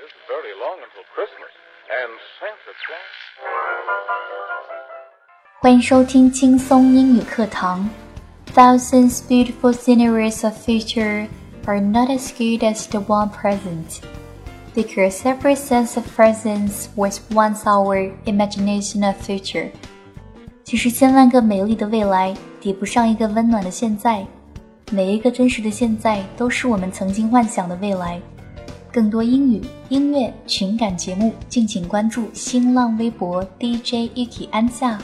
isn't very long until Christmas, and Santa Claus. 欢迎收听轻松英语课堂。Thousands beautiful sceneries of future are not as good as the one present, because every sense of presence was once our imagination of future. 其实千万个美丽的未来抵不上一个温暖的现在，每一个真实的现在都是我们曾经幻想的未来。 更多英语、音乐、情感节目，敬请关注新浪微博 DJ Yuki 安夏。